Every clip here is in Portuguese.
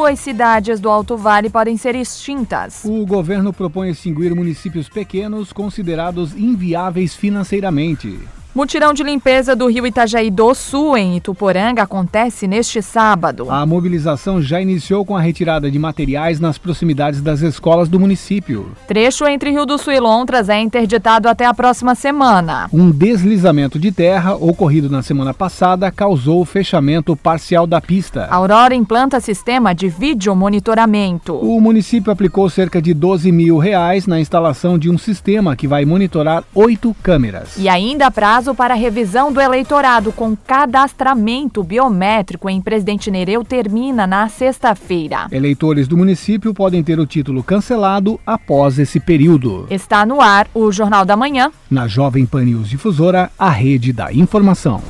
duas cidades do Alto Vale podem ser extintas. O governo propõe extinguir municípios pequenos considerados inviáveis financeiramente. Mutirão de limpeza do rio Itajaí do Sul, em Ituporanga, acontece neste sábado. A mobilização já iniciou com a retirada de materiais nas proximidades das escolas do município. Trecho entre Rio do Sul e Lontras é interditado até a próxima semana. Um deslizamento de terra ocorrido na semana passada causou o fechamento parcial da pista. A Aurora implanta sistema de vídeo monitoramento. O município aplicou cerca de 12 mil reais na instalação de um sistema que vai monitorar oito câmeras. E ainda prazo prazo para revisão do eleitorado com cadastramento biométrico em Presidente Nereu termina na sexta-feira. Eleitores do município podem ter o título cancelado após esse período. Está no ar o Jornal da Manhã. Na Jovem Pan News Difusora, a rede da informação.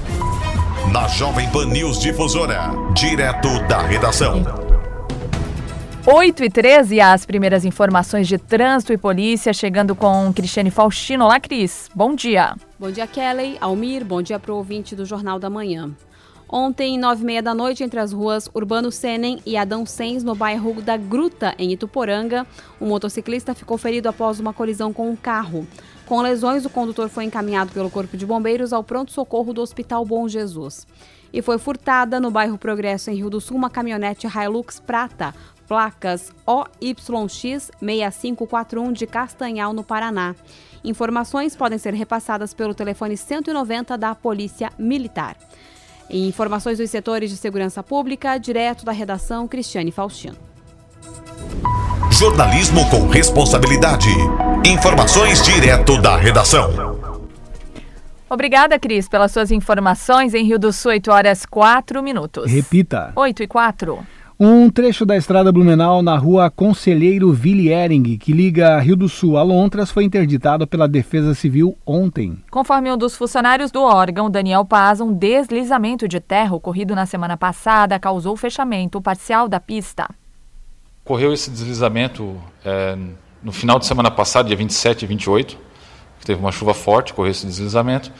Na Jovem Pan News Difusora, direto da redação. 8 e 13, as primeiras informações de trânsito e polícia, chegando com Cristiane Faustino. Olá, Cris. Bom dia. Bom dia, Kelly. Almir, bom dia para o ouvinte do Jornal da Manhã. Ontem, nove e meia da noite, entre as ruas Urbano Senen e Adão Sens, no bairro da Gruta, em Ituporanga, um motociclista ficou ferido após uma colisão com um carro. Com lesões, o condutor foi encaminhado pelo Corpo de Bombeiros ao pronto-socorro do Hospital Bom Jesus. E foi furtada no bairro Progresso, em Rio do Sul, uma caminhonete Hilux Prata, placas OYX 6541 de Castanhal, no Paraná. Informações podem ser repassadas pelo telefone 190 da Polícia Militar. Informações dos setores de segurança pública, direto da redação Cristiane Faustino. Jornalismo com responsabilidade. Informações direto da redação. Obrigada, Cris, pelas suas informações. Em Rio do Sul, 8 horas 4 minutos. Repita. 8 e 4. Um trecho da estrada Blumenau na rua Conselheiro Villiering, que liga Rio do Sul a Lontras, foi interditado pela Defesa Civil ontem. Conforme um dos funcionários do órgão, Daniel Paz, um deslizamento de terra ocorrido na semana passada causou fechamento parcial da pista. Ocorreu esse deslizamento é, no final de semana passada, dia 27 e 28, que teve uma chuva forte, ocorreu esse deslizamento.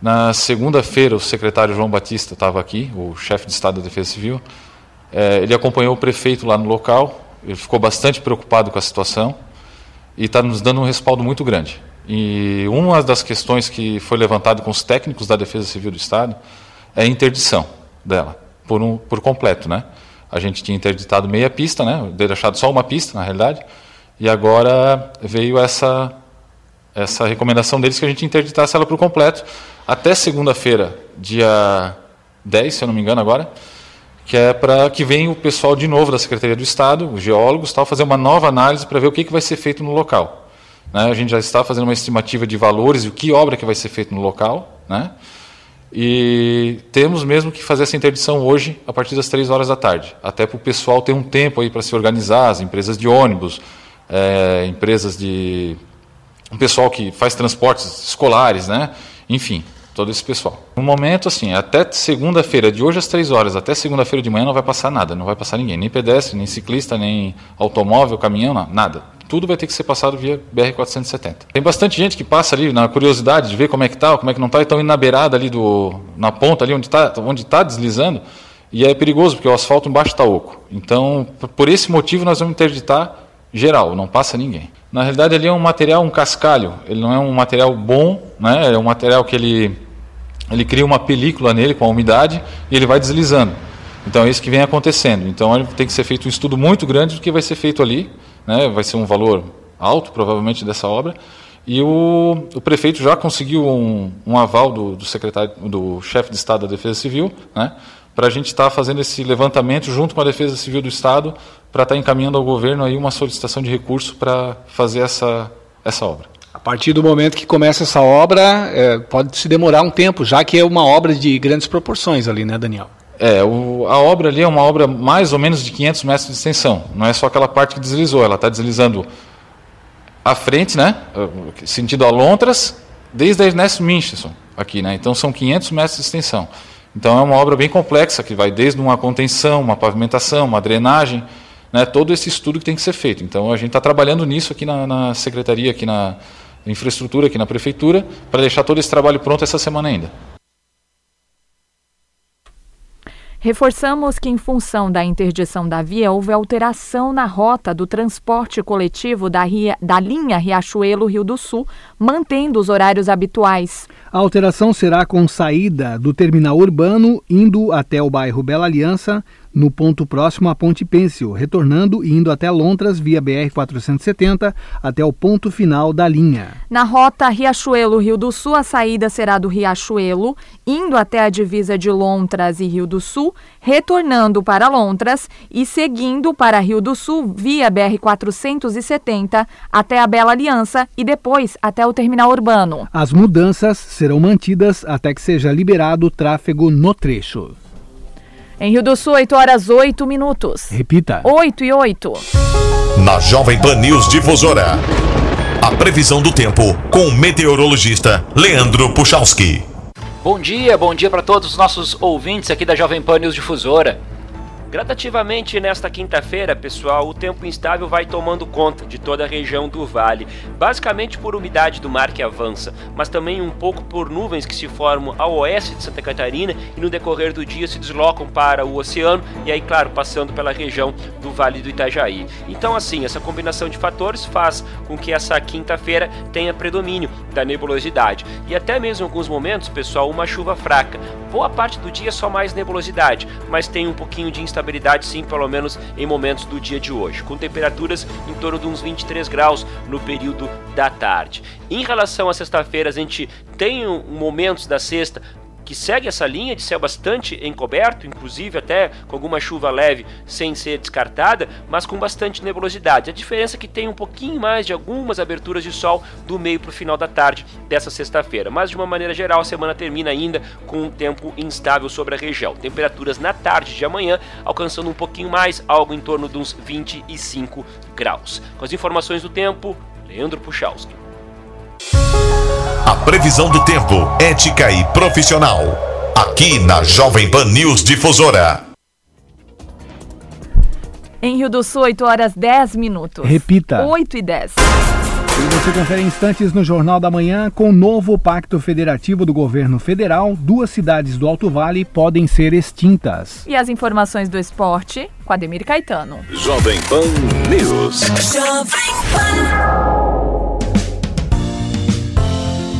Na segunda-feira, o secretário João Batista estava aqui, o chefe de Estado da Defesa Civil, é, ele acompanhou o prefeito lá no local, ele ficou bastante preocupado com a situação e está nos dando um respaldo muito grande. E uma das questões que foi levantada com os técnicos da Defesa Civil do Estado é a interdição dela, por, um, por completo. Né? A gente tinha interditado meia pista, né? deixado só uma pista, na realidade, e agora veio essa, essa recomendação deles que a gente interditasse ela por completo até segunda-feira, dia 10, se eu não me engano agora, que é para que venha o pessoal de novo da Secretaria do Estado, os geólogos, tal, fazer uma nova análise para ver o que, que vai ser feito no local. Né? A gente já está fazendo uma estimativa de valores e o que obra que vai ser feito no local, né? E temos mesmo que fazer essa interdição hoje a partir das três horas da tarde, até para o pessoal ter um tempo aí para se organizar, as empresas de ônibus, é, empresas de um pessoal que faz transportes escolares, né? Enfim, todo esse pessoal. No momento, assim, até segunda-feira, de hoje às três horas, até segunda-feira de manhã não vai passar nada, não vai passar ninguém, nem pedestre, nem ciclista, nem automóvel, caminhão, nada. Tudo vai ter que ser passado via BR-470. Tem bastante gente que passa ali na curiosidade de ver como é que tá, como é que não tá, e estão indo na beirada ali do, na ponta ali onde está onde tá deslizando, e é perigoso porque o asfalto embaixo está oco. Então, por esse motivo nós vamos interditar geral, não passa ninguém. Na realidade, ali é um material, um cascalho. Ele não é um material bom, né? É um material que ele ele cria uma película nele com a umidade e ele vai deslizando. Então é isso que vem acontecendo. Então tem que ser feito um estudo muito grande do que vai ser feito ali, né? Vai ser um valor alto, provavelmente, dessa obra. E o, o prefeito já conseguiu um, um aval do, do, secretário, do chefe de Estado da Defesa Civil, né? Para a gente estar tá fazendo esse levantamento junto com a Defesa Civil do Estado, para estar tá encaminhando ao governo aí uma solicitação de recurso para fazer essa, essa obra. A partir do momento que começa essa obra, é, pode se demorar um tempo, já que é uma obra de grandes proporções ali, né, Daniel? É, o, a obra ali é uma obra mais ou menos de 500 metros de extensão. Não é só aquela parte que deslizou, ela está deslizando à frente, né, sentido Alontras, desde a Ernesto Minchison, aqui, né? Então são 500 metros de extensão. Então é uma obra bem complexa que vai desde uma contenção, uma pavimentação, uma drenagem, né, todo esse estudo que tem que ser feito. Então a gente está trabalhando nisso aqui na, na secretaria, aqui na infraestrutura, aqui na prefeitura, para deixar todo esse trabalho pronto essa semana ainda. Reforçamos que, em função da interdição da via, houve alteração na rota do transporte coletivo da, Ria, da linha Riachuelo-Rio do Sul, mantendo os horários habituais. A alteração será com saída do terminal urbano, indo até o bairro Bela Aliança, no ponto próximo à Ponte Pêncil, retornando e indo até Lontras via BR-470 até o ponto final da linha. Na rota Riachuelo-Rio do Sul, a saída será do Riachuelo, indo até a divisa de Lontras e Rio do Sul, retornando para Lontras e seguindo para Rio do Sul via BR-470 até a Bela Aliança e depois até o terminal urbano. As mudanças serão mantidas até que seja liberado o tráfego no trecho. Em Rio do Sul, 8 horas 8 minutos. Repita. 8 e 8. Na Jovem Pan News Difusora. A previsão do tempo com o meteorologista Leandro Puchalski. Bom dia, bom dia para todos os nossos ouvintes aqui da Jovem Pan News Difusora. Gradativamente nesta quinta-feira, pessoal, o tempo instável vai tomando conta de toda a região do vale, basicamente por umidade do mar que avança, mas também um pouco por nuvens que se formam ao oeste de Santa Catarina e no decorrer do dia se deslocam para o oceano e aí, claro, passando pela região do Vale do Itajaí. Então, assim, essa combinação de fatores faz com que essa quinta-feira tenha predomínio da nebulosidade e até mesmo em alguns momentos, pessoal, uma chuva fraca. Boa parte do dia só mais nebulosidade, mas tem um pouquinho de instabilidade instabilidade sim, pelo menos em momentos do dia de hoje, com temperaturas em torno de uns 23 graus no período da tarde. Em relação à sexta-feira, a gente tem momentos da sexta que segue essa linha de céu bastante encoberto, inclusive até com alguma chuva leve sem ser descartada, mas com bastante nebulosidade. A diferença é que tem um pouquinho mais de algumas aberturas de sol do meio para o final da tarde dessa sexta-feira. Mas de uma maneira geral, a semana termina ainda com um tempo instável sobre a região. Temperaturas na tarde de amanhã alcançando um pouquinho mais, algo em torno de uns 25 graus. Com as informações do tempo, Leandro Puchalski. A previsão do tempo, ética e profissional. Aqui na Jovem Pan News Difusora. Em Rio do Sul, 8 horas 10 minutos. Repita. 8 e 10. E você confere instantes no Jornal da Manhã com o novo pacto federativo do governo federal. Duas cidades do Alto Vale podem ser extintas. E as informações do esporte com Ademir Caetano. Jovem Pan News. Jovem Pan.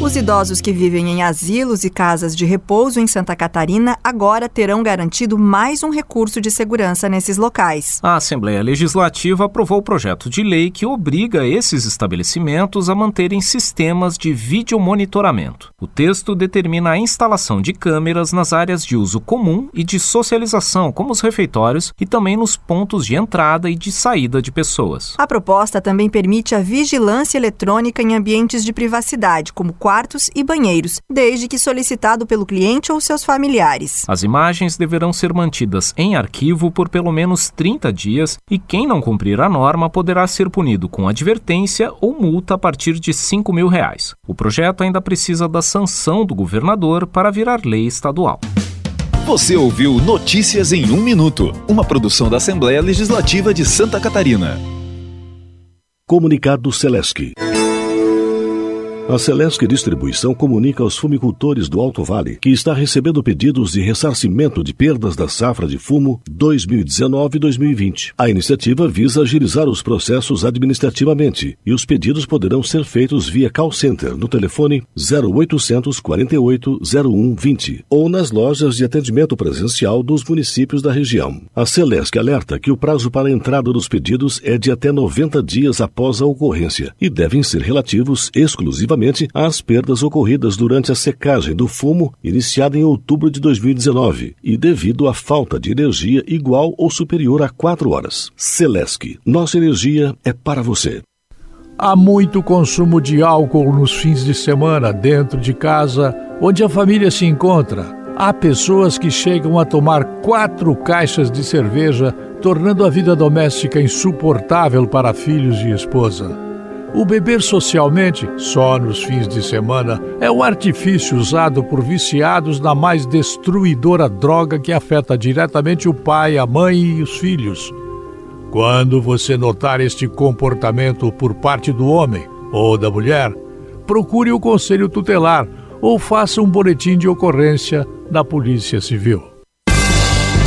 Os idosos que vivem em asilos e casas de repouso em Santa Catarina agora terão garantido mais um recurso de segurança nesses locais. A Assembleia Legislativa aprovou o projeto de lei que obriga esses estabelecimentos a manterem sistemas de videomonitoramento. O texto determina a instalação de câmeras nas áreas de uso comum e de socialização, como os refeitórios, e também nos pontos de entrada e de saída de pessoas. A proposta também permite a vigilância eletrônica em ambientes de privacidade, como quartos e banheiros, desde que solicitado pelo cliente ou seus familiares. As imagens deverão ser mantidas em arquivo por pelo menos 30 dias e quem não cumprir a norma poderá ser punido com advertência ou multa a partir de 5 mil reais. O projeto ainda precisa da sanção do governador para virar lei estadual. Você ouviu Notícias em um Minuto, uma produção da Assembleia Legislativa de Santa Catarina. Comunicado Celesc. A Celesc Distribuição comunica aos fumicultores do Alto Vale que está recebendo pedidos de ressarcimento de perdas da safra de fumo 2019-2020. A iniciativa visa agilizar os processos administrativamente e os pedidos poderão ser feitos via call center no telefone 0800 48 01 20 ou nas lojas de atendimento presencial dos municípios da região. A Celesc alerta que o prazo para a entrada dos pedidos é de até 90 dias após a ocorrência e devem ser relativos exclusivamente às perdas ocorridas durante a secagem do fumo iniciada em outubro de 2019 e devido à falta de energia igual ou superior a 4 horas. Celesc, nossa energia é para você. Há muito consumo de álcool nos fins de semana dentro de casa, onde a família se encontra. Há pessoas que chegam a tomar quatro caixas de cerveja, tornando a vida doméstica insuportável para filhos e esposa. O beber socialmente, só nos fins de semana, é um artifício usado por viciados na mais destruidora droga que afeta diretamente o pai, a mãe e os filhos. Quando você notar este comportamento por parte do homem ou da mulher, procure o conselho tutelar ou faça um boletim de ocorrência na Polícia Civil.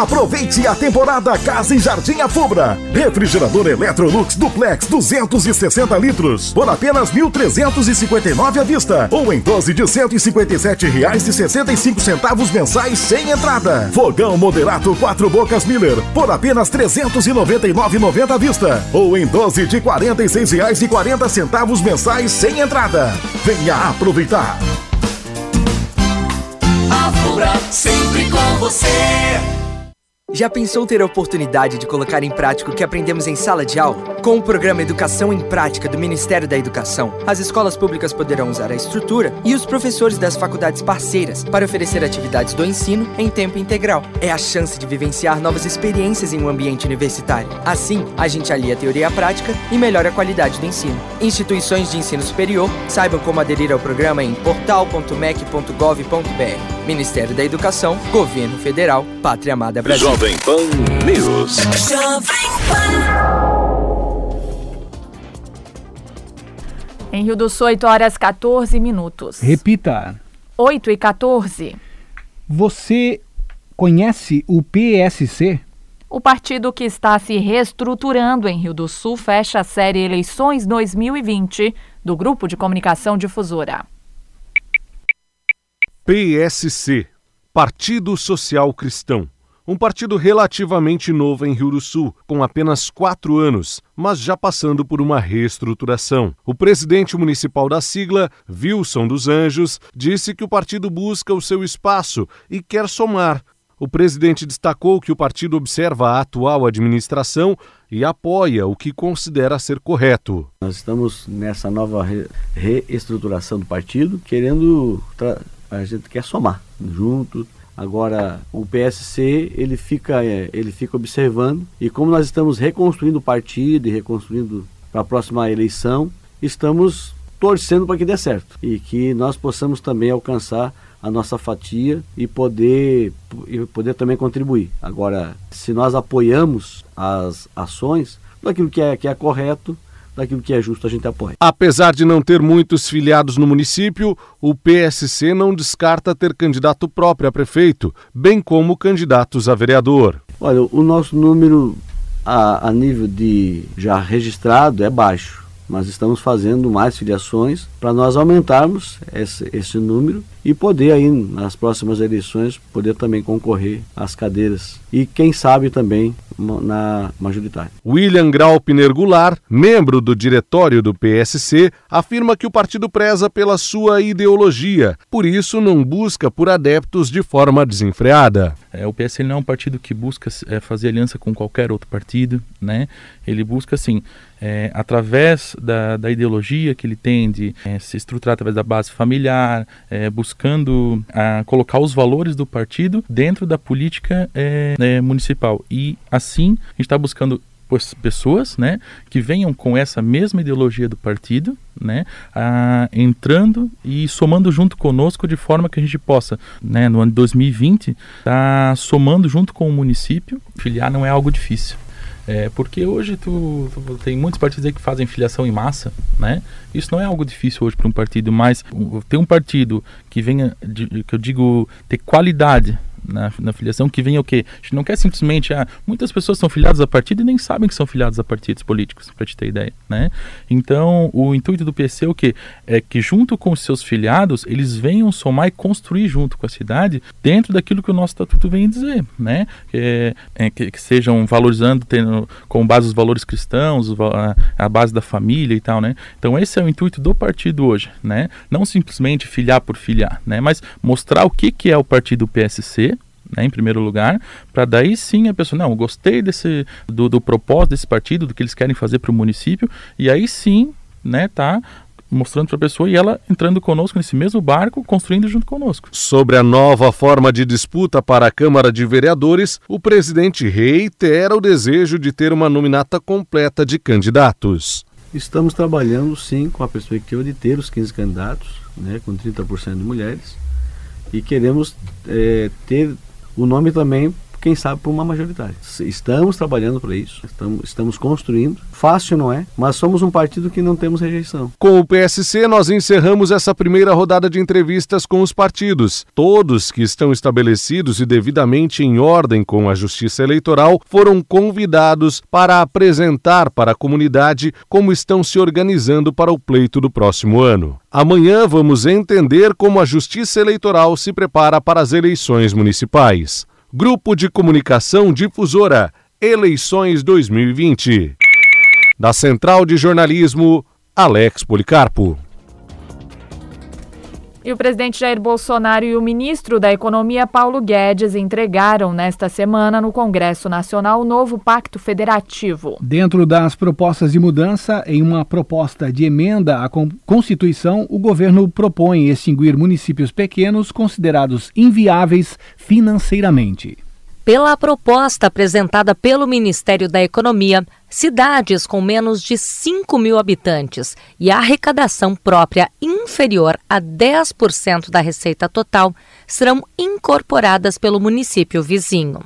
Aproveite a temporada Casa e Jardim Afubra. Refrigerador Electrolux Duplex 260 litros por apenas 1.359 à vista ou em 12 de R$ 157,65 mensais sem entrada. Fogão Moderato 4 Bocas Miller por apenas R$ 399,90 à vista ou em 12 de R$ 46,40 mensais sem entrada. Venha aproveitar. A Fubra sempre com você. Já pensou ter a oportunidade de colocar em prática o que aprendemos em sala de aula? Com o programa Educação em Prática do Ministério da Educação, as escolas públicas poderão usar a estrutura e os professores das faculdades parceiras para oferecer atividades do ensino em tempo integral. É a chance de vivenciar novas experiências em um ambiente universitário. Assim, a gente alia a teoria à prática e melhora a qualidade do ensino. Instituições de ensino superior saibam como aderir ao programa em portal.mec.gov.br. Ministério da Educação, Governo Federal, Pátria Amada Brasil. Jovem Pan News. Em Rio do Sul, 8 horas 14 minutos. Repita. 8 e 14. Você conhece o PSC? O partido que está se reestruturando em Rio do Sul fecha a série Eleições 2020 do Grupo de Comunicação Difusora. PSC Partido Social Cristão. Um partido relativamente novo em Rio do Sul, com apenas quatro anos, mas já passando por uma reestruturação. O presidente municipal da sigla, Wilson dos Anjos, disse que o partido busca o seu espaço e quer somar. O presidente destacou que o partido observa a atual administração e apoia o que considera ser correto. Nós estamos nessa nova re reestruturação do partido, querendo a gente quer somar junto. Agora o PSC ele fica é, ele fica observando e como nós estamos reconstruindo o partido e reconstruindo para a próxima eleição, estamos torcendo para que dê certo e que nós possamos também alcançar a nossa fatia e poder e poder também contribuir. Agora, se nós apoiamos as ações daquilo que é que é correto, daquilo que é justo a gente apoia. Apesar de não ter muitos filiados no município, o PSC não descarta ter candidato próprio a prefeito, bem como candidatos a vereador. Olha, o nosso número a, a nível de já registrado é baixo mas estamos fazendo mais filiações para nós aumentarmos esse, esse número e poder aí nas próximas eleições poder também concorrer às cadeiras e quem sabe também na majoritária. William Graupner Goulart, membro do diretório do PSC, afirma que o partido preza pela sua ideologia, por isso não busca por adeptos de forma desenfreada. É, o PSC não é um partido que busca é, fazer aliança com qualquer outro partido, né? Ele busca, assim, é, através da, da, ideologia que ele tem de é, se estruturar através da base familiar, é, buscando a, colocar os valores do partido dentro da política é, é, municipal. E assim, a gente está buscando pessoas né, que venham com essa mesma ideologia do partido, né, a, entrando e somando junto conosco de forma que a gente possa, né, no ano de 2020, estar tá somando junto com o município. Filiar não é algo difícil. É, porque hoje tu, tu, tem muitos partidos que fazem filiação em massa, né? Isso não é algo difícil hoje para um partido, mas ter um partido que venha, de, que eu digo, ter qualidade na, na filiação, que venha o quê? A gente não quer simplesmente, ah, muitas pessoas são filiadas a partido e nem sabem que são filiadas a partidos políticos, para te ter ideia, né? Então, o intuito do PC é o quê? É que junto com os seus filiados, eles venham somar e construir junto com a cidade dentro daquilo que o nosso estatuto vem dizer, né? É, é, que, que, sejam valorizando, tendo como base os valores cristãos, a, a base da família e tal, né? Então, esse é o intuito do partido hoje, né? Não simplesmente filiar por filiar, né? Mas mostrar o que, que é o partido PSC, né, em primeiro lugar, para daí sim a pessoa, não, gostei desse do, do propósito desse partido, do que eles querem fazer para o município, e aí sim, né, tá mostrando para a pessoa e ela entrando conosco nesse mesmo barco, construindo junto conosco. Sobre a nova forma de disputa para a Câmara de Vereadores, o presidente reitera o desejo de ter uma nominata completa de candidatos. Estamos trabalhando sim com a perspectiva de ter os 15 candidatos, né, com 30% de mulheres, e queremos é, ter o nome também quem sabe por uma majoritária. Estamos trabalhando para isso, estamos, estamos construindo. Fácil não é, mas somos um partido que não temos rejeição. Com o PSC, nós encerramos essa primeira rodada de entrevistas com os partidos. Todos que estão estabelecidos e devidamente em ordem com a Justiça Eleitoral foram convidados para apresentar para a comunidade como estão se organizando para o pleito do próximo ano. Amanhã vamos entender como a Justiça Eleitoral se prepara para as eleições municipais. Grupo de Comunicação Difusora, Eleições 2020. Da Central de Jornalismo, Alex Policarpo. E o presidente Jair Bolsonaro e o ministro da Economia, Paulo Guedes, entregaram nesta semana no Congresso Nacional o novo Pacto Federativo. Dentro das propostas de mudança, em uma proposta de emenda à Constituição, o governo propõe extinguir municípios pequenos considerados inviáveis financeiramente. Pela proposta apresentada pelo Ministério da Economia, cidades com menos de 5 mil habitantes e arrecadação própria inferior a 10% da receita total serão incorporadas pelo município vizinho.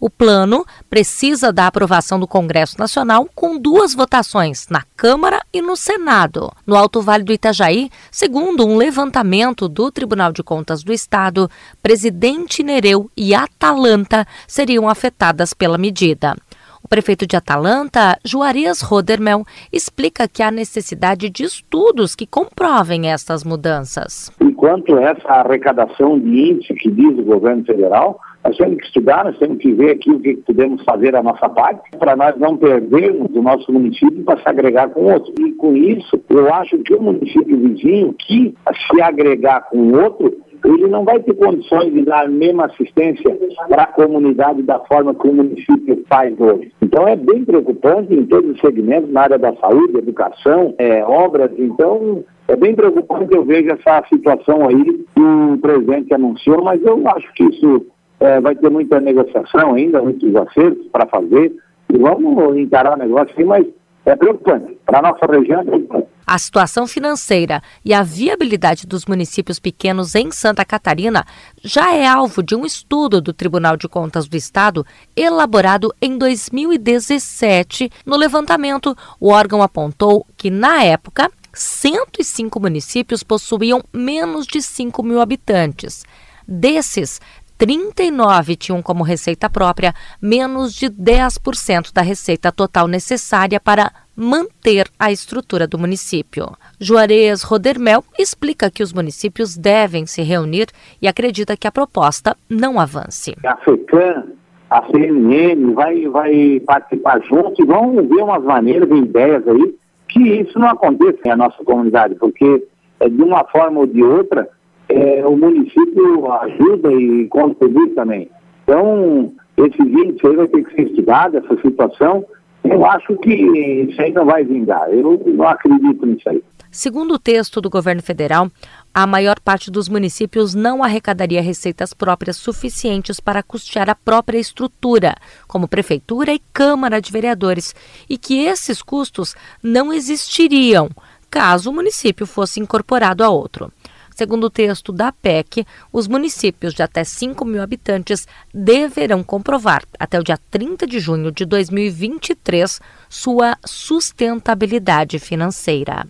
O plano precisa da aprovação do Congresso Nacional com duas votações, na Câmara e no Senado. No Alto Vale do Itajaí, segundo um levantamento do Tribunal de Contas do Estado, Presidente Nereu e Atalanta seriam afetadas pela medida. O prefeito de Atalanta, Juarez Rodermel, explica que há necessidade de estudos que comprovem estas mudanças. Enquanto essa arrecadação de índice que diz o governo federal, nós temos que estudar, nós temos que ver aqui o que podemos fazer a nossa parte para nós não perdermos o nosso município para se agregar com outro. E com isso, eu acho que o município vizinho que se agregar com outro, ele não vai ter condições de dar a mesma assistência para a comunidade da forma que o município faz hoje. Então é bem preocupante em todos os segmentos, na área da saúde, educação, é, obras. Então é bem preocupante eu vejo essa situação aí que o presidente anunciou, mas eu acho que isso é, vai ter muita negociação ainda, muitos acertos para fazer, e vamos encarar o negócio assim, mas é preocupante. Para a nossa região é. A situação financeira e a viabilidade dos municípios pequenos em Santa Catarina já é alvo de um estudo do Tribunal de Contas do Estado elaborado em 2017. No levantamento, o órgão apontou que, na época, 105 municípios possuíam menos de 5 mil habitantes. Desses, 39 tinham como receita própria menos de 10% da receita total necessária para manter a estrutura do município. Juarez Rodermel explica que os municípios devem se reunir e acredita que a proposta não avance. A FECAM, a CNN vai, vai participar junto e vão ver umas maneiras, ideias aí, que isso não aconteça na nossa comunidade, porque é, de uma forma ou de outra é, o município ajuda e contribui também. Então, esse índice aí vai ter que ser estudado, essa situação. Eu acho que isso aí não vai vingar. Eu não acredito nisso aí. Segundo o texto do governo federal, a maior parte dos municípios não arrecadaria receitas próprias suficientes para custear a própria estrutura, como prefeitura e Câmara de Vereadores, e que esses custos não existiriam caso o município fosse incorporado a outro. Segundo o texto da PEC, os municípios de até 5 mil habitantes deverão comprovar, até o dia 30 de junho de 2023, sua sustentabilidade financeira.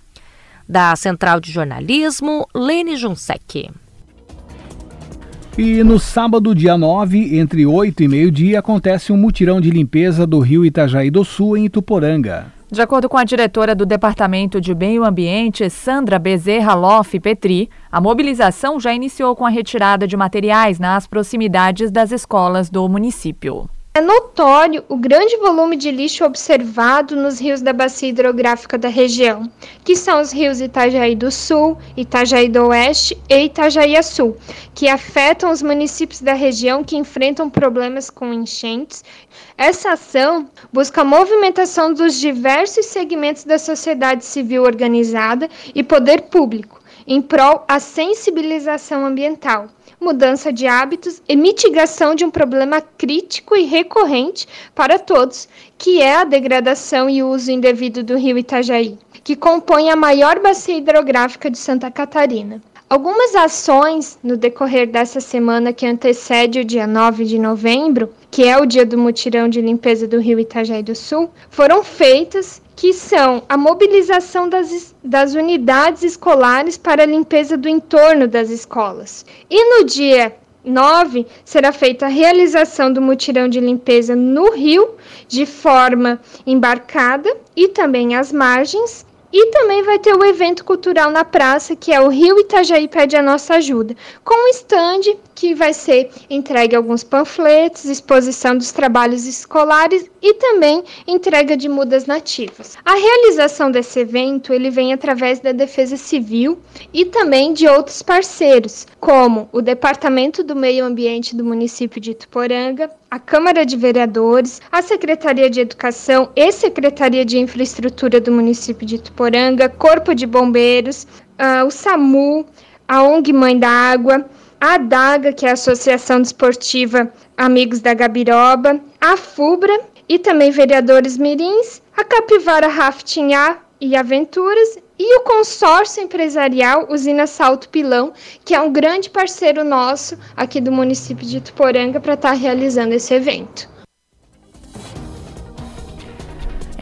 Da Central de Jornalismo, Lene Junsec. E no sábado, dia 9, entre 8 e meio-dia, acontece um mutirão de limpeza do rio Itajaí do Sul, em Ituporanga. De acordo com a diretora do Departamento de Meio Ambiente, Sandra Bezerra Loff Petri, a mobilização já iniciou com a retirada de materiais nas proximidades das escolas do município. É notório o grande volume de lixo observado nos rios da bacia hidrográfica da região, que são os rios Itajaí do Sul, Itajaí do Oeste e Itajaí Sul, que afetam os municípios da região que enfrentam problemas com enchentes. Essa ação busca a movimentação dos diversos segmentos da sociedade civil organizada e poder público em prol a sensibilização ambiental mudança de hábitos e mitigação de um problema crítico e recorrente para todos, que é a degradação e uso indevido do rio Itajaí, que compõe a maior bacia hidrográfica de Santa Catarina. Algumas ações no decorrer dessa semana que antecede o dia 9 de novembro, que é o dia do mutirão de limpeza do rio Itajaí do Sul, foram feitas que são a mobilização das, das unidades escolares para a limpeza do entorno das escolas. E no dia 9 será feita a realização do mutirão de limpeza no rio, de forma embarcada e também às margens, e também vai ter o evento cultural na praça, que é o Rio Itajaí Pede a Nossa Ajuda, com um stand que vai ser entregue alguns panfletos, exposição dos trabalhos escolares e também entrega de mudas nativas. A realização desse evento ele vem através da Defesa Civil e também de outros parceiros, como o Departamento do Meio Ambiente do município de Ituporanga, a Câmara de Vereadores, a Secretaria de Educação e Secretaria de Infraestrutura do município de Ituporanga, Corpo de Bombeiros, uh, o SAMU, a ONG Mãe da Água, a ADAGA, que é a Associação Desportiva Amigos da Gabiroba, a FUBRA e também vereadores mirins, a Capivara Rafting A e Aventuras e o consórcio empresarial Usina Salto Pilão, que é um grande parceiro nosso aqui do município de Tuporanga para estar tá realizando esse evento.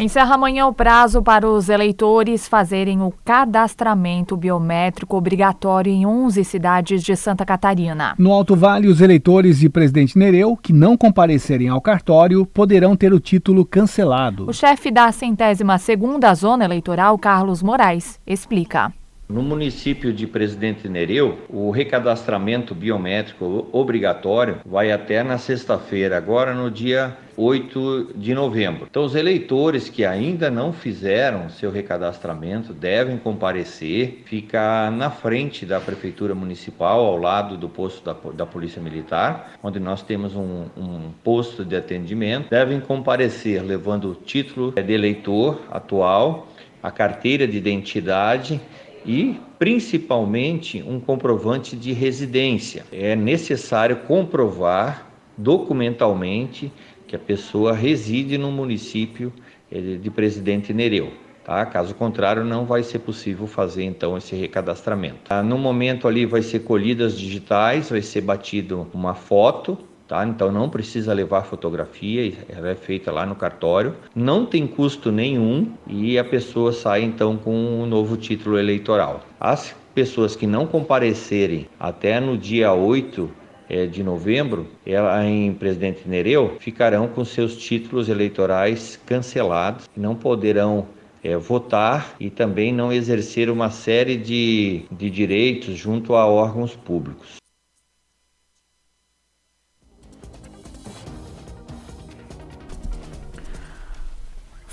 Encerra amanhã o prazo para os eleitores fazerem o cadastramento biométrico obrigatório em 11 cidades de Santa Catarina. No Alto Vale, os eleitores de Presidente Nereu que não comparecerem ao cartório poderão ter o título cancelado. O chefe da centésima segunda zona eleitoral, Carlos Moraes, explica. No município de Presidente Nereu, o recadastramento biométrico obrigatório vai até na sexta-feira, agora no dia 8 de novembro. Então, os eleitores que ainda não fizeram seu recadastramento devem comparecer, ficar na frente da Prefeitura Municipal, ao lado do posto da, da Polícia Militar, onde nós temos um, um posto de atendimento. Devem comparecer levando o título de eleitor atual, a carteira de identidade e principalmente um comprovante de residência. É necessário comprovar documentalmente que a pessoa reside no município eh, de Presidente Nereu. Tá? Caso contrário, não vai ser possível fazer então esse recadastramento. Ah, no momento ali vai ser colhidas digitais, vai ser batido uma foto Tá? Então não precisa levar fotografia, ela é feita lá no cartório, não tem custo nenhum e a pessoa sai então com um novo título eleitoral. As pessoas que não comparecerem até no dia 8 é, de novembro, ela, em Presidente Nereu, ficarão com seus títulos eleitorais cancelados não poderão é, votar e também não exercer uma série de, de direitos junto a órgãos públicos.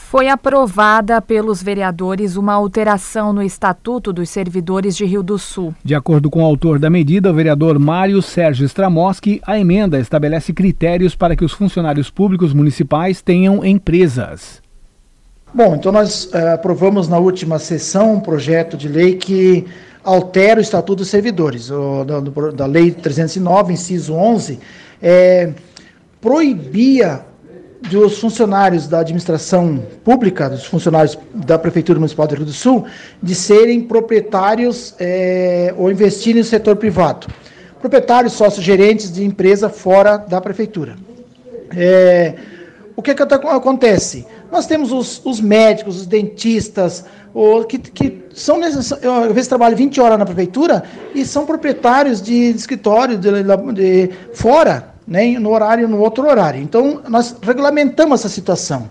Foi aprovada pelos vereadores uma alteração no Estatuto dos Servidores de Rio do Sul. De acordo com o autor da medida, o vereador Mário Sérgio Stramoski, a emenda estabelece critérios para que os funcionários públicos municipais tenham empresas. Bom, então nós uh, aprovamos na última sessão um projeto de lei que altera o Estatuto dos Servidores, o, da, da Lei 309, inciso 11, é, proibia dos funcionários da administração pública, dos funcionários da Prefeitura Municipal do Rio do Sul, de serem proprietários é, ou investirem no setor privado. Proprietários, sócios, gerentes de empresa fora da Prefeitura. É, o que, que acontece? Nós temos os, os médicos, os dentistas, o, que, que são às vezes trabalho 20 horas na prefeitura e são proprietários de, de escritório de, de fora nem no horário, no outro horário. Então, nós regulamentamos essa situação.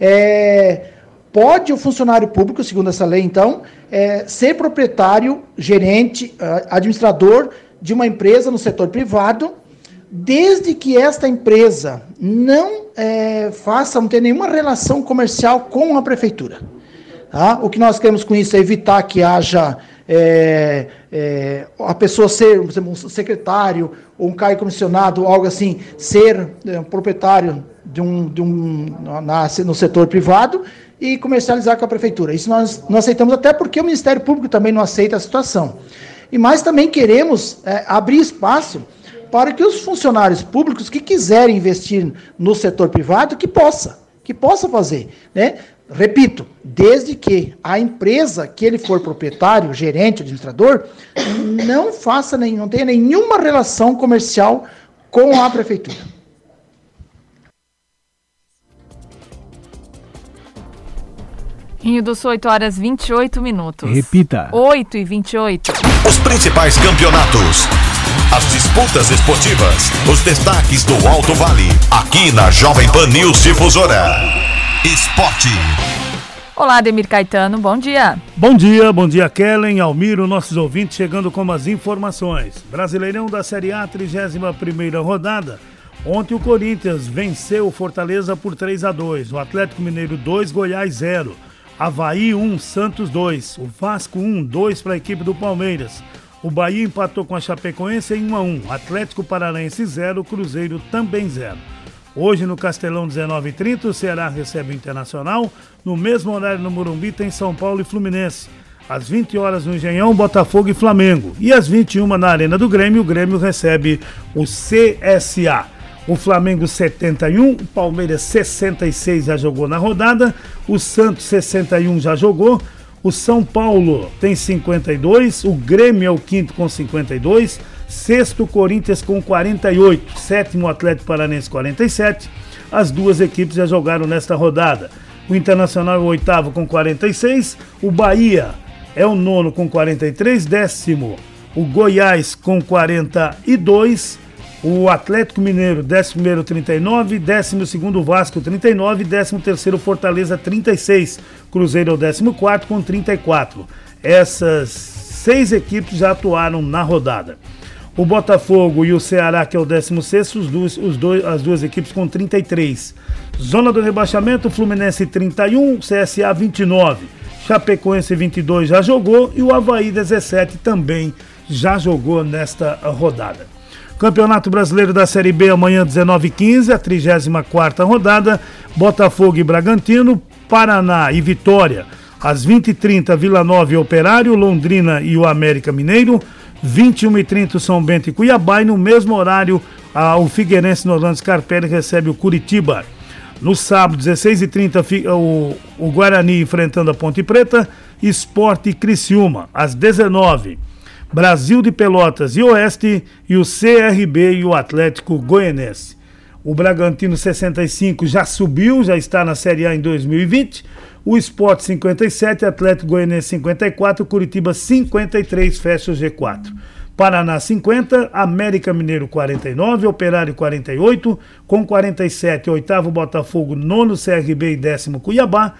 É, pode o funcionário público, segundo essa lei, então, é, ser proprietário, gerente, administrador de uma empresa no setor privado, desde que esta empresa não é, faça, não tenha nenhuma relação comercial com a prefeitura. Tá? O que nós queremos com isso é evitar que haja é, é, a pessoa ser, por exemplo, um secretário ou um cargo comissionado, algo assim, ser é, um proprietário de um, de um na, no setor privado e comercializar com a prefeitura. Isso nós não aceitamos até porque o Ministério Público também não aceita a situação. E mais também queremos é, abrir espaço para que os funcionários públicos que quiserem investir no setor privado, que possa, que possa fazer, né? Repito, desde que a empresa que ele for proprietário, gerente, administrador, não faça nem, não tenha nenhuma relação comercial com a prefeitura. Rio do Sul, 8 horas 28 minutos. Repita. 8 e 28. Os principais campeonatos. As disputas esportivas. Os destaques do Alto Vale. Aqui na Jovem Pan News Difusora. Esporte. Olá, Demir Caetano, bom dia. Bom dia, bom dia, Kellen, Almiro, nossos ouvintes chegando com as informações. Brasileirão da Série A, 31 rodada. Ontem o Corinthians venceu o Fortaleza por 3 a 2 o Atlético Mineiro 2, Goiás 0. Havaí 1, Santos 2. O Vasco 1, 2 para a equipe do Palmeiras. O Bahia empatou com a Chapecoense em 1 a 1. Atlético Paranaense 0, Cruzeiro também 0. Hoje no Castelão 19h30, o Ceará recebe o Internacional. No mesmo horário no Morumbi tem São Paulo e Fluminense. Às 20 horas no Engenhão, Botafogo e Flamengo. E às 21 na Arena do Grêmio, o Grêmio recebe o CSA. O Flamengo 71, o Palmeiras 66 já jogou na rodada, o Santos 61 já jogou, o São Paulo tem 52, o Grêmio é o quinto com 52, sexto Corinthians com 48, sétimo Atlético Paranense 47. As duas equipes já jogaram nesta rodada. O Internacional é o oitavo com 46, o Bahia é o nono com 43, décimo o Goiás com 42 o Atlético Mineiro, 11 39, 12 Vasco 39, 13 Fortaleza 36, Cruzeiro é o 14 com 34. Essas seis equipes já atuaram na rodada. O Botafogo e o Ceará, que é o 16, os dois, os dois, as duas equipes com 33. Zona do rebaixamento, Fluminense 31, CSA 29. Chapecoense 22 já jogou e o Havaí 17 também já jogou nesta rodada. Campeonato Brasileiro da Série B amanhã 19h15, a 34 rodada, Botafogo e Bragantino, Paraná e Vitória. Às 20h30, Vila Nova e Operário, Londrina e o América Mineiro. 21h30, São Bento e Cuiabá. E no mesmo horário, a, o Figueirense no Orlando Scarpelli recebe o Curitiba. No sábado, 16h30, o, o Guarani enfrentando a Ponte Preta, Esporte Criciúma. Às 19h. Brasil de Pelotas e Oeste e o CRB e o Atlético Goianense. O Bragantino 65 já subiu, já está na Série A em 2020. O Sport 57, Atlético Goianense 54, Curitiba 53 fecha o G4. Paraná 50, América Mineiro 49, Operário 48, com 47, oitavo Botafogo, nono CRB e décimo Cuiabá.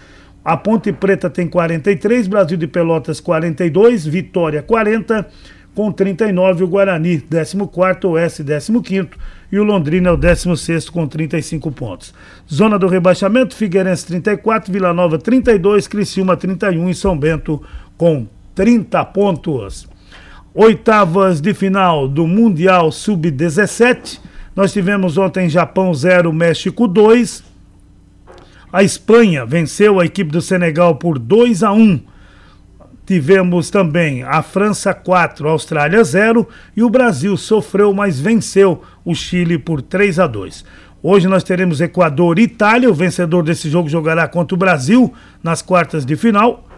A Ponte Preta tem 43, Brasil de Pelotas 42, Vitória 40, com 39 o Guarani, 14 Oeste 15 e o Londrina é o 16 com 35 pontos. Zona do rebaixamento, Figueirense 34, Vila Nova 32, Criciúma 31 e São Bento com 30 pontos. Oitavas de final do Mundial Sub-17. Nós tivemos ontem Japão 0, México 2, a Espanha venceu a equipe do Senegal por 2 a 1. Tivemos também a França 4, a Austrália 0 e o Brasil sofreu, mas venceu o Chile por 3 a 2. Hoje nós teremos Equador e Itália. O vencedor desse jogo jogará contra o Brasil nas quartas de final.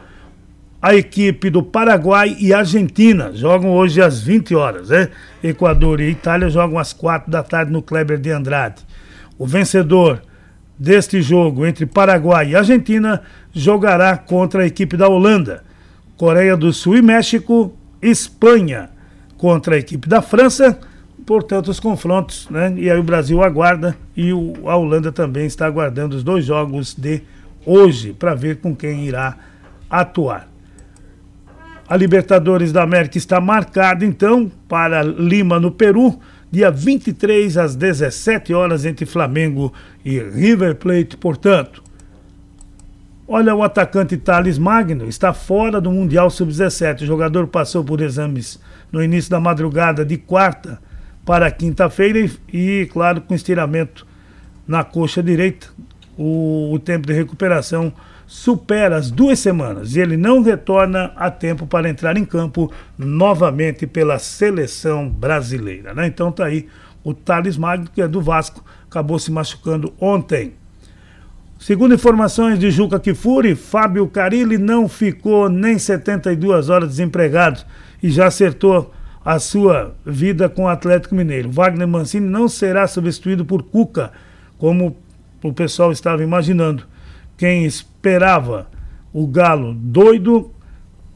A equipe do Paraguai e Argentina jogam hoje às 20 horas, né? Equador e Itália jogam às 4 da tarde no Kleber de Andrade. O vencedor deste jogo entre Paraguai e Argentina jogará contra a equipe da Holanda. Coreia do Sul e México, Espanha contra a equipe da França. Portanto, os confrontos, né? E aí o Brasil aguarda e o, a Holanda também está aguardando os dois jogos de hoje para ver com quem irá atuar. A Libertadores da América está marcada então para Lima, no Peru dia 23 às 17 horas entre Flamengo e River Plate, portanto. Olha, o atacante Thales Magno está fora do Mundial Sub-17. O jogador passou por exames no início da madrugada de quarta para quinta-feira e, claro, com estiramento na coxa direita. O, o tempo de recuperação supera as duas semanas e ele não retorna a tempo para entrar em campo novamente pela seleção brasileira. Né? Então tá aí o Thales Magno, que é do Vasco, acabou se machucando ontem. Segundo informações de Juca Kifuri, Fábio Carilli não ficou nem 72 horas desempregado e já acertou a sua vida com o Atlético Mineiro. Wagner Mancini não será substituído por Cuca, como o pessoal estava imaginando. Quem esperava o Galo doido,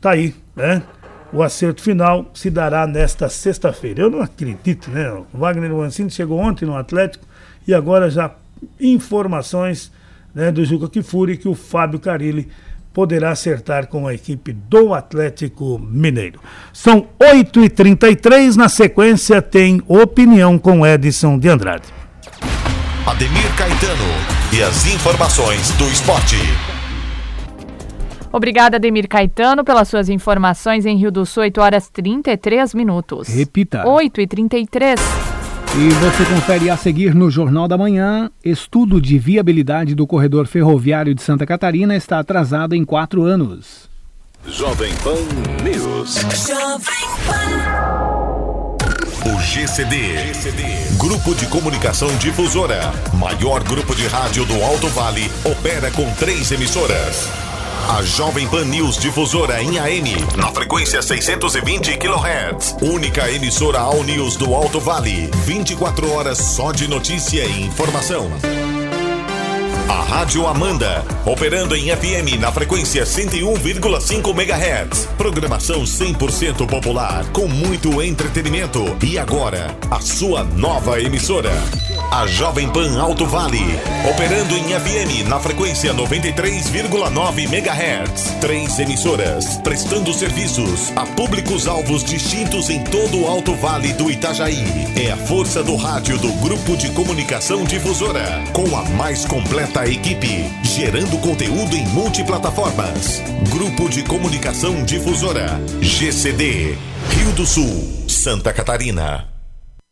tá aí, né? O acerto final se dará nesta sexta-feira. Eu não acredito, né? O Wagner Mancini chegou ontem no Atlético e agora já informações né, do Juca Kifuri que o Fábio Carilli poderá acertar com a equipe do Atlético Mineiro. São 8h33, na sequência tem opinião com Edson de Andrade. Ademir Caetano e as informações do esporte. Obrigada, Ademir Caetano, pelas suas informações em Rio do Sul, 8 horas 33 minutos. Repita. 8 e 33 e você confere a seguir no Jornal da Manhã: estudo de viabilidade do corredor ferroviário de Santa Catarina está atrasado em quatro anos. Jovem Pan News. O GCD, GCD, Grupo de Comunicação Difusora, maior grupo de rádio do Alto Vale, opera com três emissoras. A Jovem Pan News Difusora em AM, na frequência 620 kHz. Única emissora All News do Alto Vale. 24 horas só de notícia e informação. A Rádio Amanda, operando em FM na frequência 101,5 MHz. Programação 100% popular, com muito entretenimento. E agora, a sua nova emissora. A Jovem Pan Alto Vale, operando em FM na frequência 93,9 MHz. Três emissoras, prestando serviços a públicos-alvos distintos em todo o Alto Vale do Itajaí. É a força do rádio do Grupo de Comunicação Difusora, com a mais completa equipe, gerando conteúdo em multiplataformas. Grupo de Comunicação Difusora, GCD, Rio do Sul, Santa Catarina.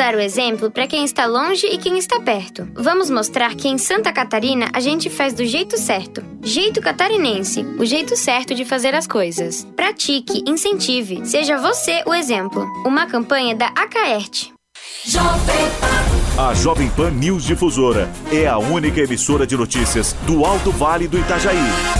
dar o exemplo para quem está longe e quem está perto. Vamos mostrar que em Santa Catarina a gente faz do jeito certo. Jeito catarinense, o jeito certo de fazer as coisas. Pratique, incentive, seja você o exemplo. Uma campanha da Acaerte. A Jovem Pan News Difusora é a única emissora de notícias do Alto Vale do Itajaí.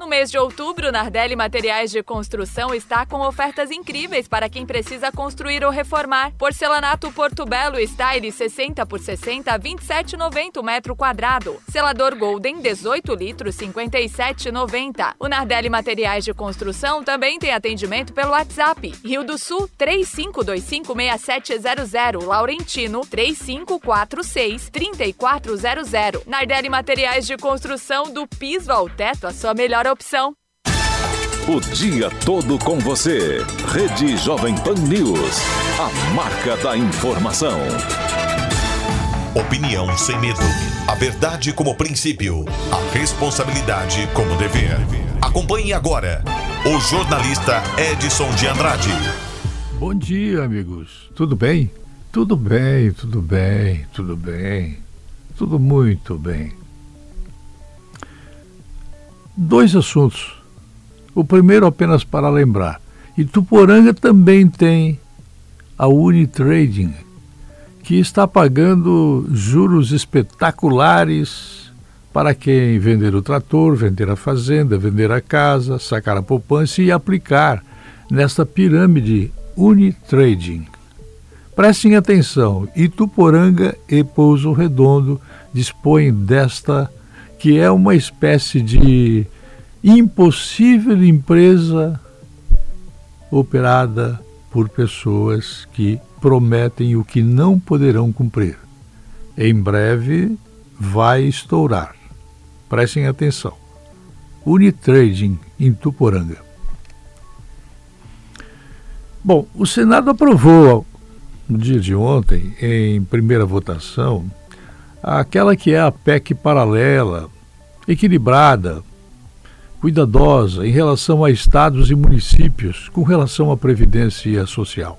No mês de outubro, Nardelli Materiais de Construção está com ofertas incríveis para quem precisa construir ou reformar. Porcelanato Porto Belo Style 60 por 60 27,90 metro quadrado. Selador Golden 18 litros 57,90. O Nardelli Materiais de Construção também tem atendimento pelo WhatsApp. Rio do Sul 35256700 Laurentino 3546 3400. Nardelli Materiais de Construção do piso ao teto, a sua melhor opção. O dia todo com você. Rede Jovem Pan News. A marca da informação. Opinião sem medo. A verdade como princípio. A responsabilidade como dever. Acompanhe agora o jornalista Edson de Andrade. Bom dia, amigos. Tudo bem? Tudo bem, tudo bem, tudo bem. Tudo muito bem. Dois assuntos. O primeiro apenas para lembrar. Ituporanga também tem a Unitrading, que está pagando juros espetaculares para quem vender o trator, vender a fazenda, vender a casa, sacar a poupança e aplicar nesta pirâmide Unitrading. Prestem atenção, Ituporanga e Pouso Redondo dispõem desta que é uma espécie de impossível empresa operada por pessoas que prometem o que não poderão cumprir. Em breve vai estourar. Prestem atenção. Unitrading em Tuporanga. Bom, o Senado aprovou no dia de ontem, em primeira votação, aquela que é a PEC paralela, equilibrada, cuidadosa em relação a estados e municípios com relação à previdência social.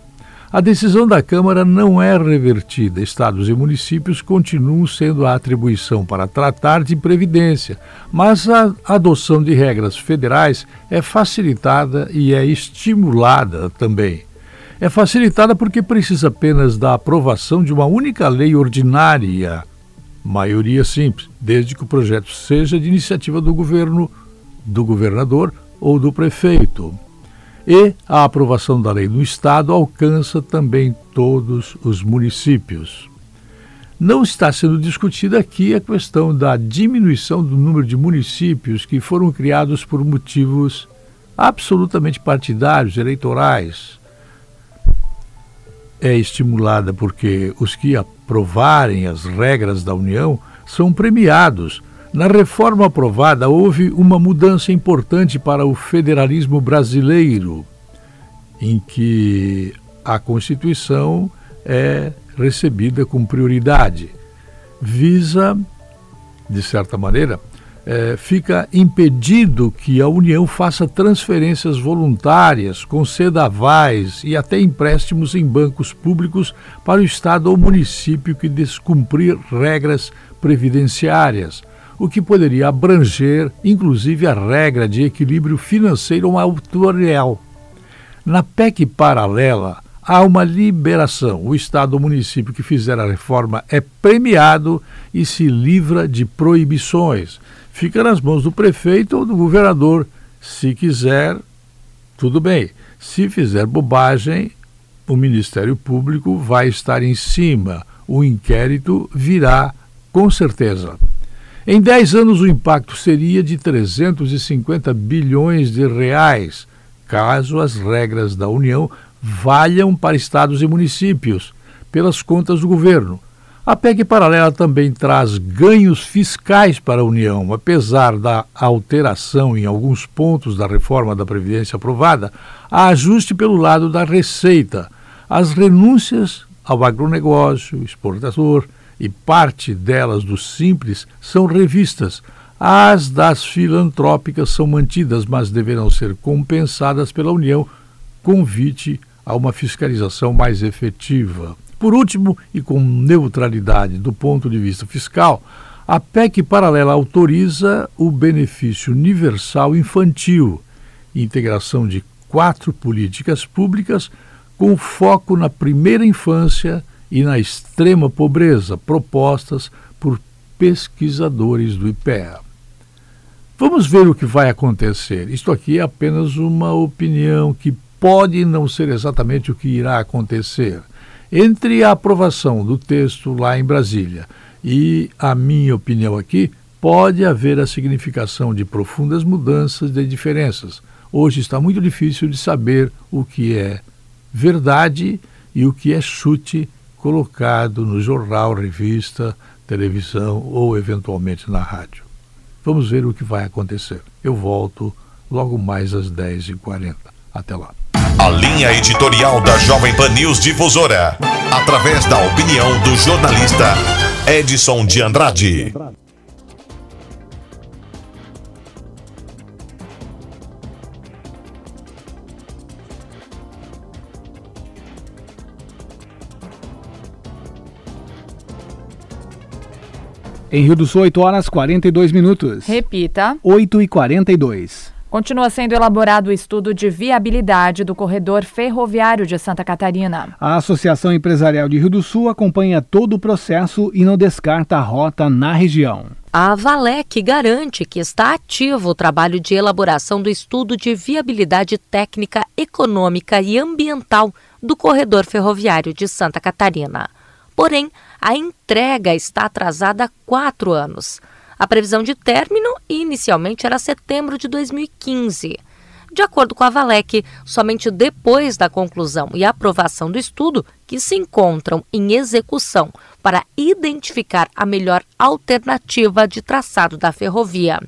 A decisão da Câmara não é revertida. Estados e municípios continuam sendo a atribuição para tratar de previdência, mas a adoção de regras federais é facilitada e é estimulada também. É facilitada porque precisa apenas da aprovação de uma única lei ordinária, maioria simples, desde que o projeto seja de iniciativa do governo, do governador ou do prefeito e a aprovação da lei no Estado alcança também todos os municípios. Não está sendo discutida aqui a questão da diminuição do número de municípios que foram criados por motivos absolutamente partidários, eleitorais. É estimulada porque os que aprovarem as regras da União são premiados na reforma aprovada, houve uma mudança importante para o federalismo brasileiro, em que a Constituição é recebida com prioridade. Visa, de certa maneira, é, fica impedido que a União faça transferências voluntárias, conceda avais e até empréstimos em bancos públicos para o Estado ou município que descumprir regras previdenciárias o que poderia abranger inclusive a regra de equilíbrio financeiro autorial. Na PEC paralela, há uma liberação. O Estado ou município que fizer a reforma é premiado e se livra de proibições. Fica nas mãos do prefeito ou do governador. Se quiser, tudo bem. Se fizer bobagem, o Ministério Público vai estar em cima. O inquérito virá com certeza. Em 10 anos, o impacto seria de 350 bilhões de reais, caso as regras da União valham para estados e municípios, pelas contas do governo. A PEC paralela também traz ganhos fiscais para a União, apesar da alteração em alguns pontos da reforma da Previdência aprovada, há ajuste pelo lado da receita. As renúncias ao agronegócio, exportador, e parte delas do Simples são revistas. As das filantrópicas são mantidas, mas deverão ser compensadas pela União, convite a uma fiscalização mais efetiva. Por último, e com neutralidade do ponto de vista fiscal, a PEC paralela autoriza o benefício universal infantil, integração de quatro políticas públicas com foco na primeira infância e na extrema pobreza propostas por pesquisadores do IPEA. Vamos ver o que vai acontecer. Isto aqui é apenas uma opinião que pode não ser exatamente o que irá acontecer. Entre a aprovação do texto lá em Brasília e a minha opinião aqui, pode haver a significação de profundas mudanças de diferenças. Hoje está muito difícil de saber o que é verdade e o que é chute colocado no jornal, revista, televisão ou eventualmente na rádio. Vamos ver o que vai acontecer. Eu volto logo mais às 10h40. Até lá. A linha editorial da Jovem Pan News Difusora, através da opinião do jornalista Edson de Andrade. Em Rio do Sul, 8 horas 42 minutos. Repita. 8 e 42. Continua sendo elaborado o estudo de viabilidade do corredor ferroviário de Santa Catarina. A Associação Empresarial de Rio do Sul acompanha todo o processo e não descarta a rota na região. A Valec garante que está ativo o trabalho de elaboração do estudo de viabilidade técnica, econômica e ambiental do corredor ferroviário de Santa Catarina. Porém, a entrega está atrasada há quatro anos. A previsão de término inicialmente era setembro de 2015. De acordo com a Valec, somente depois da conclusão e aprovação do estudo que se encontram em execução para identificar a melhor alternativa de traçado da ferrovia.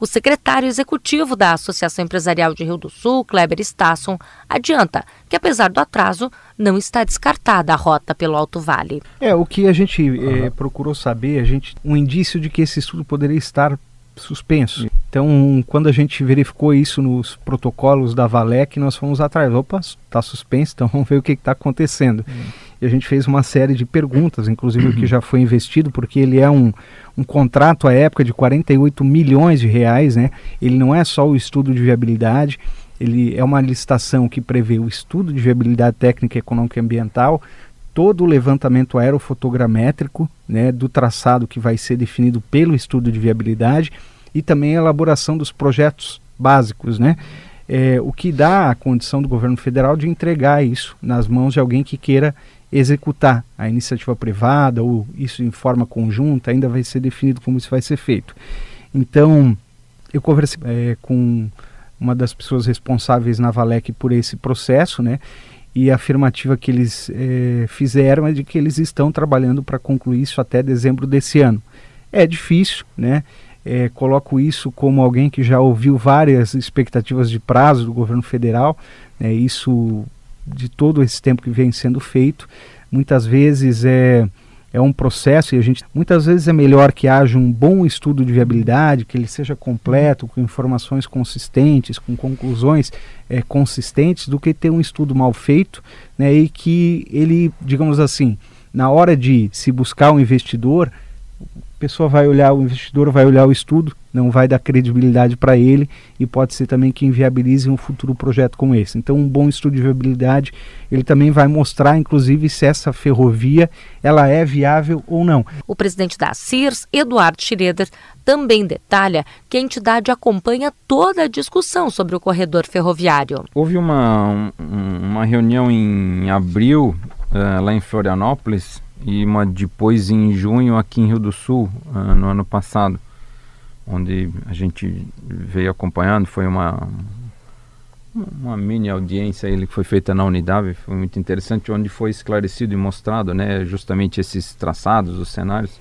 O secretário executivo da Associação Empresarial de Rio do Sul, Kleber Stasson, adianta que, apesar do atraso, não está descartada a rota pelo Alto Vale. É, o que a gente é, procurou saber, a gente, um indício de que esse estudo poderia estar suspenso. Então, quando a gente verificou isso nos protocolos da Valec, nós fomos atrás. Opa, está suspenso, então vamos ver o que está acontecendo. Uhum. E a gente fez uma série de perguntas, inclusive o que já foi investido, porque ele é um, um contrato à época de 48 milhões de reais, né? Ele não é só o estudo de viabilidade, ele é uma licitação que prevê o estudo de viabilidade técnica, econômica e ambiental, todo o levantamento aerofotogramétrico né, do traçado que vai ser definido pelo estudo de viabilidade e também a elaboração dos projetos básicos, né? É, o que dá a condição do governo federal de entregar isso nas mãos de alguém que queira executar a iniciativa privada ou isso em forma conjunta, ainda vai ser definido como isso vai ser feito. Então, eu conversei é, com uma das pessoas responsáveis na Valec por esse processo, né? E a afirmativa que eles é, fizeram é de que eles estão trabalhando para concluir isso até dezembro desse ano. É difícil, né? É, coloco isso como alguém que já ouviu várias expectativas de prazo do governo federal, é, isso de todo esse tempo que vem sendo feito. Muitas vezes é é um processo e a gente muitas vezes é melhor que haja um bom estudo de viabilidade, que ele seja completo, com informações consistentes, com conclusões é, consistentes, do que ter um estudo mal feito né, e que ele, digamos assim, na hora de se buscar um investidor, a pessoa vai olhar, o investidor vai olhar o estudo, não vai dar credibilidade para ele e pode ser também que inviabilize um futuro projeto como esse. Então, um bom estudo de viabilidade, ele também vai mostrar, inclusive, se essa ferrovia ela é viável ou não. O presidente da CIRS, Eduardo Schroeder, também detalha que a entidade acompanha toda a discussão sobre o corredor ferroviário. Houve uma, uma reunião em abril, uh, lá em Florianópolis, e uma depois em junho aqui em Rio do Sul, uh, no ano passado, onde a gente veio acompanhando, foi uma uma mini audiência ele que foi feita na unidade, foi muito interessante, onde foi esclarecido e mostrado, né, justamente esses traçados, os cenários.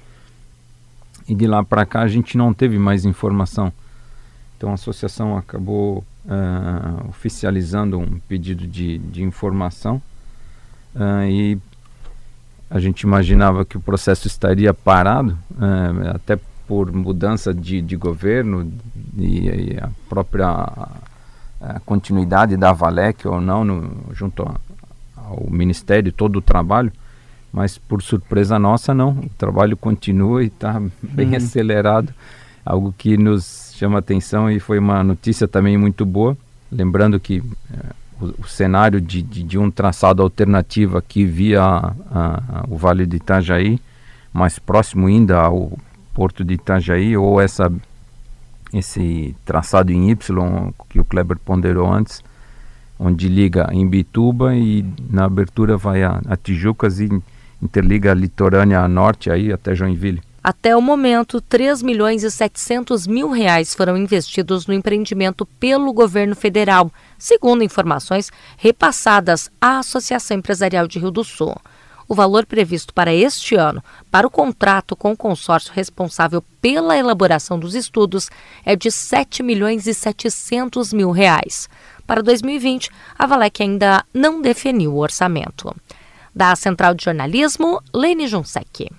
E de lá para cá a gente não teve mais informação. Então a associação acabou uh, oficializando um pedido de, de informação uh, e a gente imaginava que o processo estaria parado, é, até por mudança de, de governo e, e, a própria a continuidade da Valec ou não no, junto a, ao Ministério, todo o trabalho, mas por surpresa nossa não, o trabalho continua e está bem uhum. acelerado, algo que nos chama atenção e foi uma notícia também muito boa, lembrando que é, o, o cenário de, de, de, um traçado alternativo aqui via a, a, o Vale de Itajaí, mais próximo ainda ao porto de Itajaí, ou essa esse traçado em Y que o Kleber ponderou antes, onde liga em Bituba e na abertura vai a, a Tijucas e interliga a litorânea norte aí até Joinville. Até o momento, 3 milhões e 700 mil reais foram investidos no empreendimento pelo governo federal, segundo informações repassadas à Associação Empresarial de Rio do Sul. O valor previsto para este ano, para o contrato com o consórcio responsável pela elaboração dos estudos, é de 7 milhões e 700 mil reais. Para 2020, a Valec ainda não definiu o orçamento. Da Central de Jornalismo, Lene Junsec.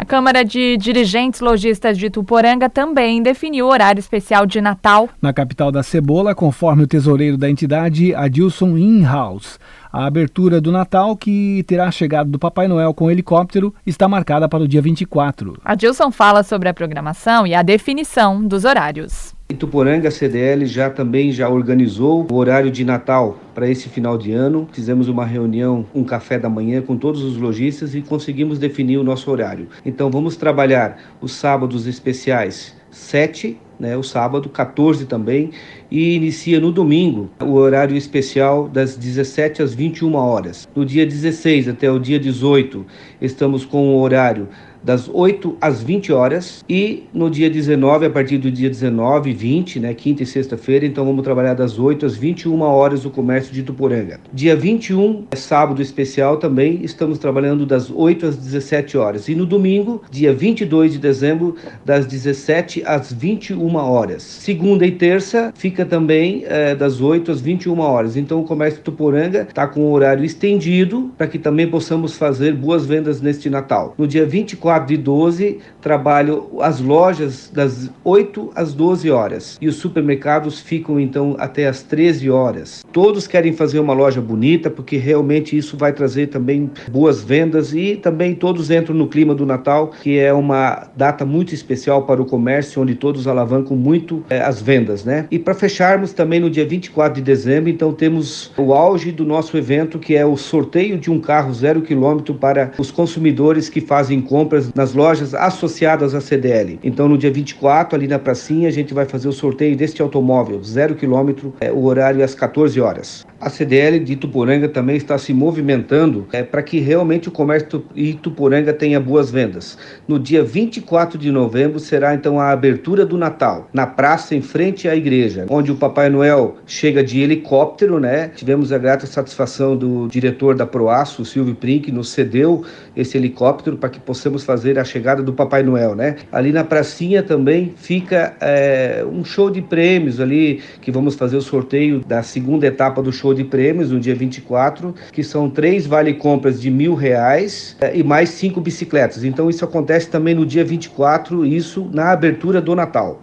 A Câmara de Dirigentes Logistas de Tuporanga também definiu o horário especial de Natal. Na capital da Cebola, conforme o tesoureiro da entidade, Adilson Inhouse. A abertura do Natal, que terá a chegada do Papai Noel com helicóptero, está marcada para o dia 24. Adilson fala sobre a programação e a definição dos horários. Tuporanga, a CDL já também já organizou o horário de Natal para esse final de ano. Fizemos uma reunião, um café da manhã com todos os lojistas e conseguimos definir o nosso horário. Então vamos trabalhar os sábados especiais 7, né, o sábado 14 também, e inicia no domingo o horário especial das 17 às 21 horas. No dia 16 até o dia 18, estamos com o horário das 8 às 20 horas e no dia 19, a partir do dia 19 e 20, né, quinta e sexta-feira, então vamos trabalhar das 8 às 21 horas o comércio de Tuporanga. Dia 21, é sábado especial também, estamos trabalhando das 8 às 17 horas e no domingo, dia 22 de dezembro, das 17 às 21 horas. Segunda e terça fica também é, das 8 às 21 horas. Então o comércio de Tuporanga está com o horário estendido para que também possamos fazer boas vendas neste Natal. No dia 24 de 12, trabalho as lojas das 8 às 12 horas e os supermercados ficam então até às 13 horas. Todos querem fazer uma loja bonita porque realmente isso vai trazer também boas vendas e também todos entram no clima do Natal, que é uma data muito especial para o comércio, onde todos alavancam muito é, as vendas, né? E para fecharmos também no dia 24 de dezembro, então temos o auge do nosso evento, que é o sorteio de um carro zero quilômetro para os consumidores que fazem compras compras nas lojas associadas à CDL. Então, no dia 24, ali na pracinha, a gente vai fazer o sorteio deste automóvel, zero quilômetro, é, o horário é às 14 horas. A CDL de Ituporanga também está se movimentando é, para que realmente o comércio de Ituporanga tenha boas vendas. No dia 24 de novembro será então a abertura do Natal, na praça em frente à igreja, onde o Papai Noel chega de helicóptero, né? Tivemos a grata satisfação do diretor da Proaço, Silvio que nos cedeu esse helicóptero para que possamos fazer a chegada do Papai Noel, né? Ali na pracinha também fica é, um show de prêmios ali, que vamos fazer o sorteio da segunda etapa do show de prêmios no dia 24, que são três vale-compras de mil reais é, e mais cinco bicicletas. Então isso acontece também no dia 24, isso na abertura do Natal.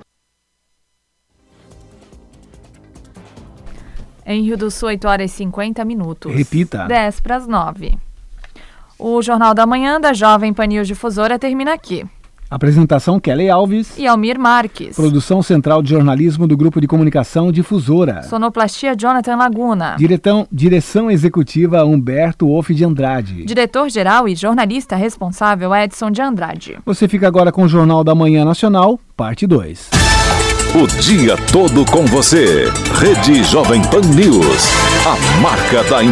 Em Rio do Sul, 8 horas e 50 minutos. Repita. 10 para as 9. O Jornal da Manhã da Jovem Panil Difusora termina aqui. Apresentação Kelly Alves e Almir Marques. Produção Central de Jornalismo do Grupo de Comunicação Difusora. Sonoplastia Jonathan Laguna. Diretão, direção Executiva Humberto Wolff de Andrade. Diretor-Geral e jornalista responsável Edson de Andrade. Você fica agora com o Jornal da Manhã Nacional, parte 2. O dia todo com você. Rede Jovem Pan News. A marca da